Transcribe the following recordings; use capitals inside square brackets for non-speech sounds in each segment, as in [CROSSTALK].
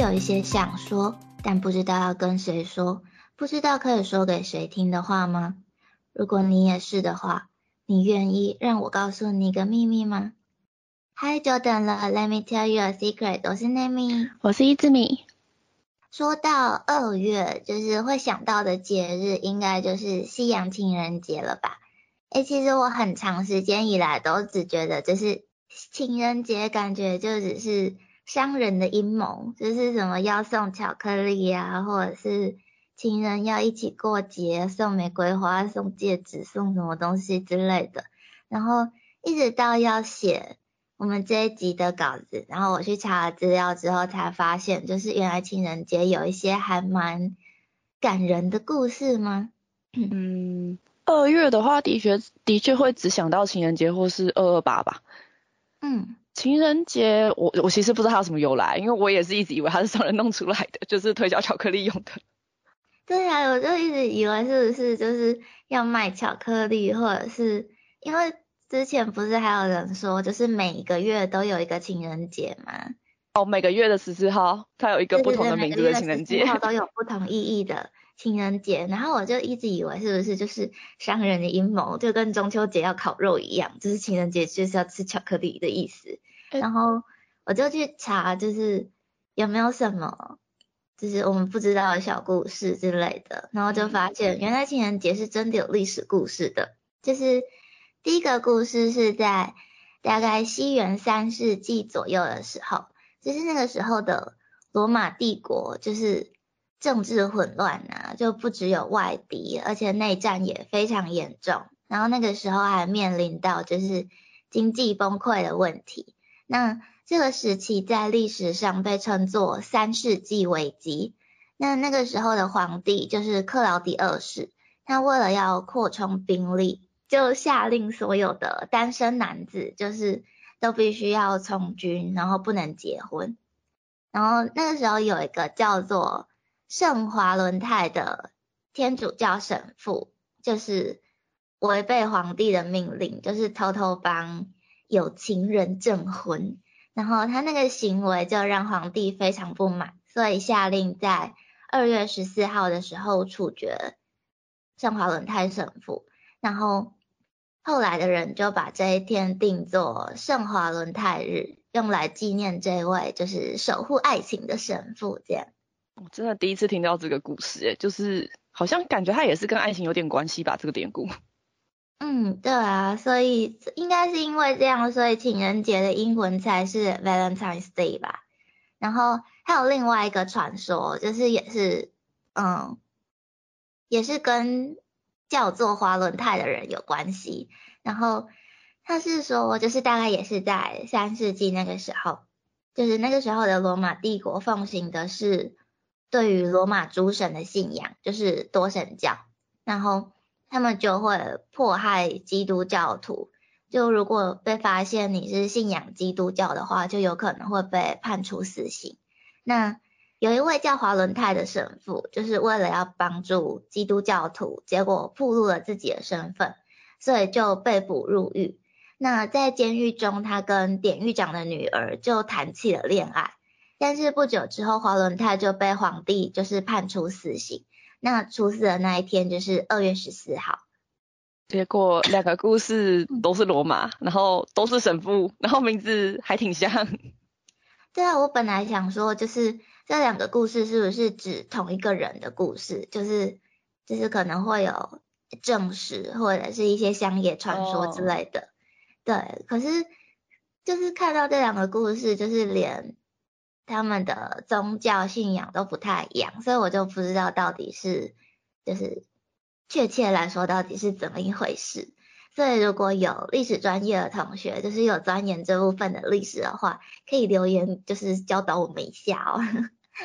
有一些想说，但不知道要跟谁说，不知道可以说给谁听的话吗？如果你也是的话，你愿意让我告诉你一个秘密吗？嗨，久等了，Let me tell you a secret，我是 Nami，我是一之米。说到二月，就是会想到的节日，应该就是西洋情人节了吧？诶，其实我很长时间以来都只觉得，就是情人节感觉就只是商人的阴谋，就是什么要送巧克力啊，或者是情人要一起过节，送玫瑰花、送戒指、送什么东西之类的。然后一直到要写我们这一集的稿子，然后我去查了资料之后，才发现，就是原来情人节有一些还蛮感人的故事吗？[COUGHS] 嗯。二月的话，的确的确会只想到情人节或是二二八吧。嗯，情人节我我其实不知道它有什么由来，因为我也是一直以为它是商人弄出来的，就是推销巧克力用的。对呀，我就一直以为是不是就是要卖巧克力，或者是因为之前不是还有人说，就是每个月都有一个情人节吗？哦，每个月的十四号，它有一个不同的名字的情人节，都有不同意义的。情人节，然后我就一直以为是不是就是商人的阴谋，就跟中秋节要烤肉一样，就是情人节就是要吃巧克力的意思。然后我就去查，就是有没有什么就是我们不知道的小故事之类的，然后就发现原来情人节是真的有历史故事的。就是第一个故事是在大概西元三世纪左右的时候，就是那个时候的罗马帝国就是。政治混乱啊，就不只有外敌，而且内战也非常严重。然后那个时候还面临到就是经济崩溃的问题。那这个时期在历史上被称作三世纪危机。那那个时候的皇帝就是克劳迪二世，他为了要扩充兵力，就下令所有的单身男子就是都必须要从军，然后不能结婚。然后那个时候有一个叫做圣华伦泰的天主教神父就是违背皇帝的命令，就是偷偷帮有情人证婚，然后他那个行为就让皇帝非常不满，所以下令在二月十四号的时候处决圣华伦泰神父，然后后来的人就把这一天定作圣华伦泰日，用来纪念这位就是守护爱情的神父，这样。我真的第一次听到这个故事，诶，就是好像感觉它也是跟爱情有点关系吧，这个典故。[LAUGHS] 嗯，对啊，所以应该是因为这样，所以情人节的英文才是 Valentine's Day 吧。然后还有另外一个传说，就是也是，嗯，也是跟叫做华伦泰的人有关系。然后他是说，就是大概也是在三世纪那个时候，就是那个时候的罗马帝国奉行的是。对于罗马诸神的信仰就是多神教，然后他们就会迫害基督教徒。就如果被发现你是信仰基督教的话，就有可能会被判处死刑。那有一位叫华伦泰的神父，就是为了要帮助基督教徒，结果暴露了自己的身份，所以就被捕入狱。那在监狱中，他跟典狱长的女儿就谈起了恋爱。但是不久之后，华伦泰就被皇帝就是判处死刑。那处死的那一天就是二月十四号。结果两个故事都是罗马，然后都是神父，然后名字还挺像。[LAUGHS] 对啊，我本来想说，就是这两个故事是不是指同一个人的故事？就是就是可能会有正史或者是一些乡野传说之类的。对，可是就是看到这两个故事，就是连。他们的宗教信仰都不太一样，所以我就不知道到底是就是确切来说到底是怎么一回事。所以如果有历史专业的同学，就是有钻研这部分的历史的话，可以留言就是教导我们一下哦。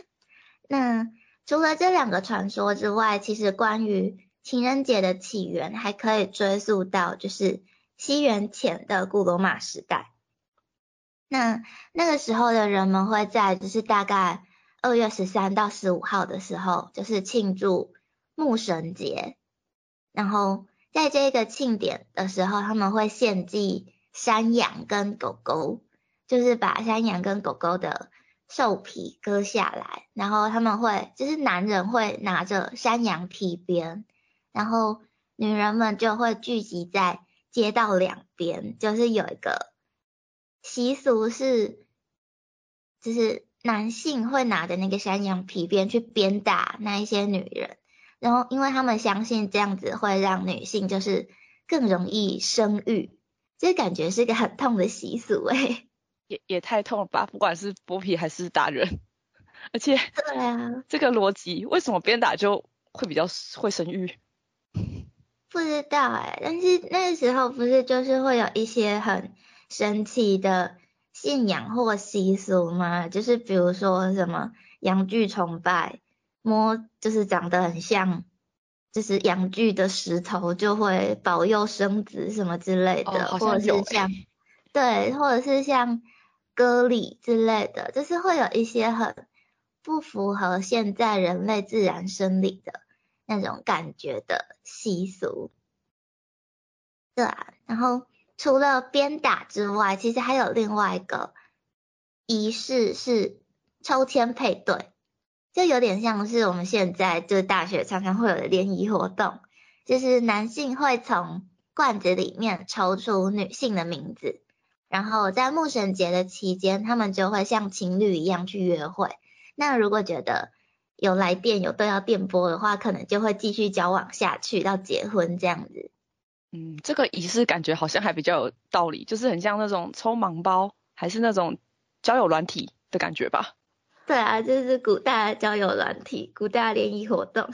[LAUGHS] 那除了这两个传说之外，其实关于情人节的起源还可以追溯到就是西元前的古罗马时代。那那个时候的人们会在就是大概二月十三到十五号的时候，就是庆祝牧神节。然后在这个庆典的时候，他们会献祭山羊跟狗狗，就是把山羊跟狗狗的兽皮割下来，然后他们会就是男人会拿着山羊皮鞭，然后女人们就会聚集在街道两边，就是有一个习俗是，就是男性会拿着那个山羊皮鞭去鞭打那一些女人，然后因为他们相信这样子会让女性就是更容易生育，这感觉是一个很痛的习俗诶。[LAUGHS] 也也太痛了吧！不管是剥皮还是打人，而且对啊，[LAUGHS] 这个逻辑为什么鞭打就会比较会生育？不知道哎，但是那个时候不是就是会有一些很神奇的信仰或习俗吗？就是比如说什么羊具崇拜，摸就是长得很像就是羊具的石头就会保佑生子什么之类的，或者是像 [LAUGHS] 对，或者是像。割礼之类的，就是会有一些很不符合现在人类自然生理的那种感觉的习俗，对啊。然后除了鞭打之外，其实还有另外一个仪式是抽签配对，就有点像是我们现在就是大学常常会有的联谊活动，就是男性会从罐子里面抽出女性的名字。然后在牧神节的期间，他们就会像情侣一样去约会。那如果觉得有来电有对到电波的话，可能就会继续交往下去到结婚这样子。嗯，这个仪式感觉好像还比较有道理，就是很像那种抽盲包，还是那种交友软体的感觉吧？对啊，就是古代交友软体、古代联谊活动。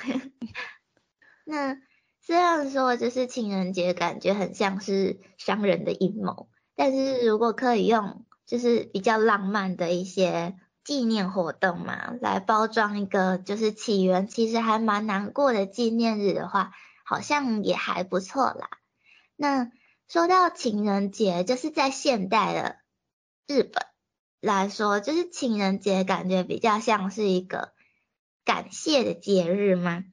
[LAUGHS] 那虽然说就是情人节，感觉很像是商人的阴谋。但是如果可以用就是比较浪漫的一些纪念活动嘛，来包装一个就是起源其实还蛮难过的纪念日的话，好像也还不错啦。那说到情人节，就是在现代的日本来说，就是情人节感觉比较像是一个感谢的节日吗？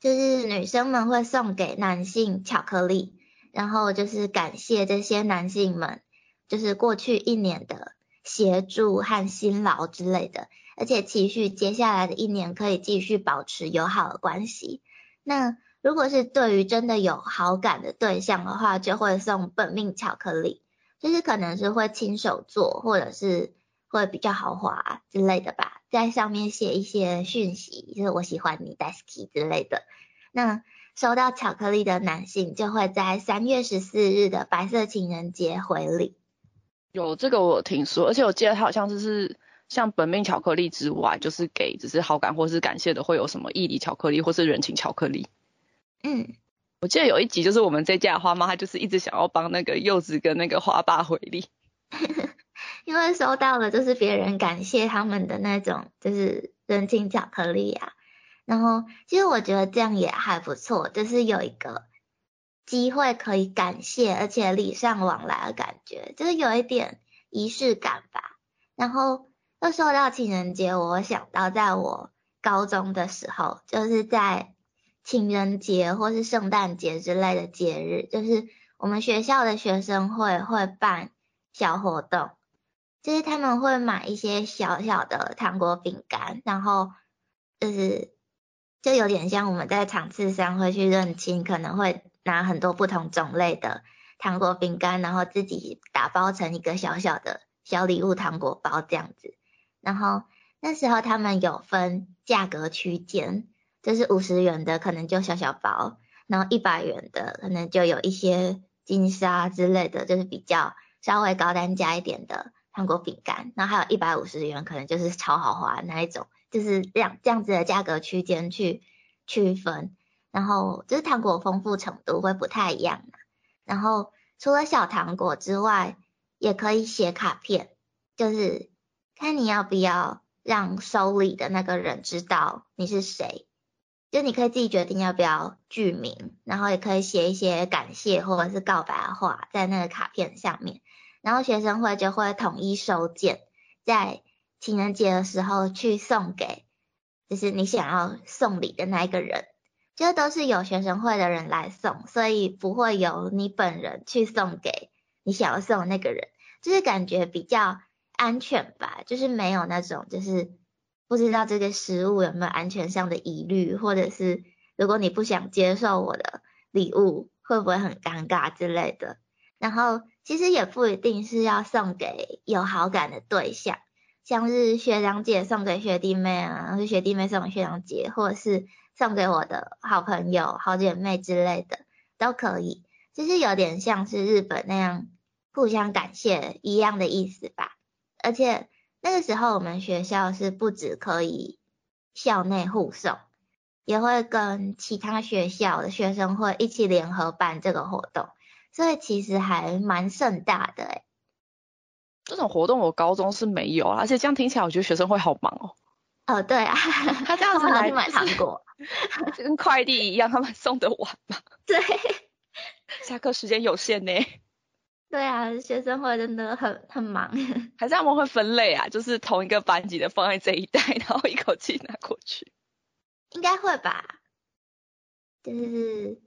就是女生们会送给男性巧克力。然后就是感谢这些男性们，就是过去一年的协助和辛劳之类的，而且期许接下来的一年可以继续保持友好的关系。那如果是对于真的有好感的对象的话，就会送本命巧克力，就是可能是会亲手做，或者是会比较豪华之类的吧，在上面写一些讯息，就是我喜欢你 d a s k y 之类的。那收到巧克力的男性就会在三月十四日的白色情人节回礼。有这个我听说，而且我记得他好像就是像本命巧克力之外，就是给只是好感或是感谢的，会有什么义理巧克力或是人情巧克力。嗯，我记得有一集就是我们这家的花妈，她就是一直想要帮那个柚子跟那个花爸回礼，[LAUGHS] 因为收到了就是别人感谢他们的那种就是人情巧克力啊。然后，其实我觉得这样也还不错，就是有一个机会可以感谢，而且礼尚往来的感觉，就是有一点仪式感吧。然后又说到情人节，我想到在我高中的时候，就是在情人节或是圣诞节之类的节日，就是我们学校的学生会会办小活动，就是他们会买一些小小的糖果饼干，然后就是。就有点像我们在场次上会去认亲，可能会拿很多不同种类的糖果饼干，然后自己打包成一个小小的小礼物糖果包这样子。然后那时候他们有分价格区间，就是五十元的可能就小小包，然后一百元的可能就有一些金沙之类的，就是比较稍微高单价一点的糖果饼干。然后还有一百五十元，可能就是超豪华那一种。就是这样这样子的价格区间去区分，然后就是糖果丰富程度会不太一样嘛。然后除了小糖果之外，也可以写卡片，就是看你要不要让收礼的那个人知道你是谁，就你可以自己决定要不要具名，然后也可以写一些感谢或者是告白的话在那个卡片上面，然后学生会就会统一收件，在。情人节的时候去送给，就是你想要送礼的那一个人，就都是有学生会的人来送，所以不会由你本人去送给你想要送的那个人，就是感觉比较安全吧，就是没有那种就是不知道这个食物有没有安全上的疑虑，或者是如果你不想接受我的礼物，会不会很尴尬之类的。然后其实也不一定是要送给有好感的对象，像是学长姐送给学弟妹啊，或学弟妹送给学长姐，或者是送给我的好朋友、好姐妹之类的都可以。就是有点像是日本那样互相感谢一样的意思吧。而且那个时候我们学校是不止可以校内互送，也会跟其他学校的学生会一起联合办这个活动。所以其实还蛮盛大的哎，这种活动我高中是没有，而且这样听起来我觉得学生会好忙哦。哦，对啊，[LAUGHS] 他这样子来买糖果，跟快递一样，他们送得完吗？对，下课时间有限呢。对啊，学生会真的很很忙。[LAUGHS] 还是他们会分类啊？就是同一个班级的放在这一袋，[LAUGHS] 然后一口气拿过去。应该会吧，就是。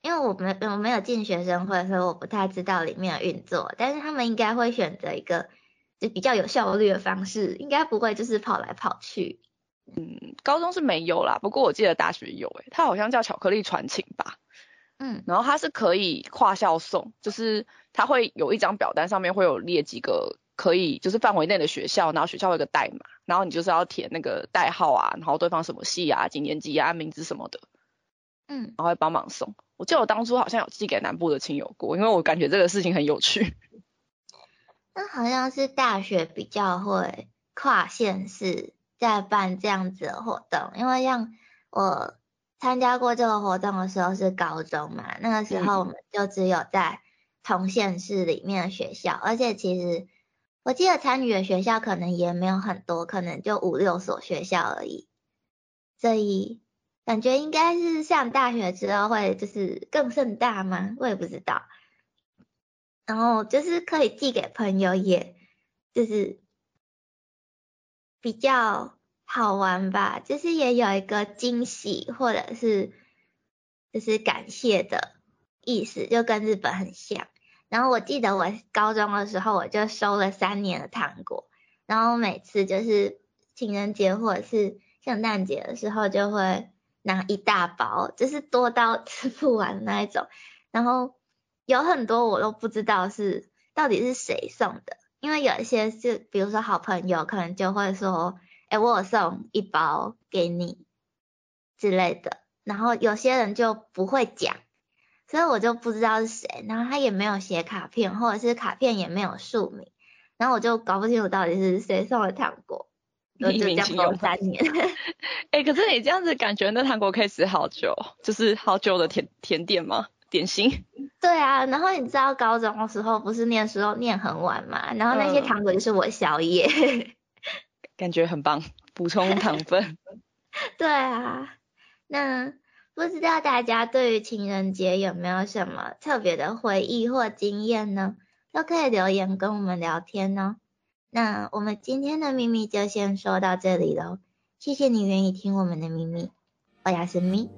因为我没我没有进学生会，所以我不太知道里面的运作。但是他们应该会选择一个就比较有效率的方式，应该不会就是跑来跑去。嗯，高中是没有啦，不过我记得大学有诶，它好像叫巧克力传情吧。嗯，然后它是可以跨校送，就是它会有一张表单，上面会有列几个可以就是范围内的学校，然后学校有个代码，然后你就是要填那个代号啊，然后对方什么系啊、几年级啊、名字什么的。嗯，然后会帮忙送。我记得我当初好像有寄给南部的亲友过，因为我感觉这个事情很有趣。[LAUGHS] 那好像是大学比较会跨县市在办这样子的活动，因为像我参加过这个活动的时候是高中嘛，那个时候我们就只有在同县市里面的学校，而且其实我记得参与的学校可能也没有很多，可能就五六所学校而已，所以。感觉应该是上大学之后会就是更盛大吗？我也不知道。然后就是可以寄给朋友，也就是比较好玩吧，就是也有一个惊喜或者是就是感谢的意思，就跟日本很像。然后我记得我高中的时候我就收了三年的糖果，然后每次就是情人节或者是圣诞节的时候就会。拿一大包，就是多到 [LAUGHS] 吃不完那一种，然后有很多我都不知道是到底是谁送的，因为有一些是，比如说好朋友可能就会说，哎，我有送一包给你之类的，然后有些人就不会讲，所以我就不知道是谁，然后他也没有写卡片，或者是卡片也没有署名，然后我就搞不清楚到底是谁送的糖果。一鸣惊人三年，[LAUGHS] 哎，可是你这样子感觉那糖果可以吃好久，就是好久的甜甜点吗？点心？[LAUGHS] 对啊，然后你知道高中的时候不是念书念很晚嘛，然后那些糖果就是我宵夜，感觉很棒，补充糖分。[LAUGHS] [LAUGHS] 对啊，那不知道大家对于情人节有没有什么特别的回忆或经验呢？都可以留言跟我们聊天哦。那我们今天的秘密就先说到这里喽，谢谢你愿意听我们的秘密，大家神秘。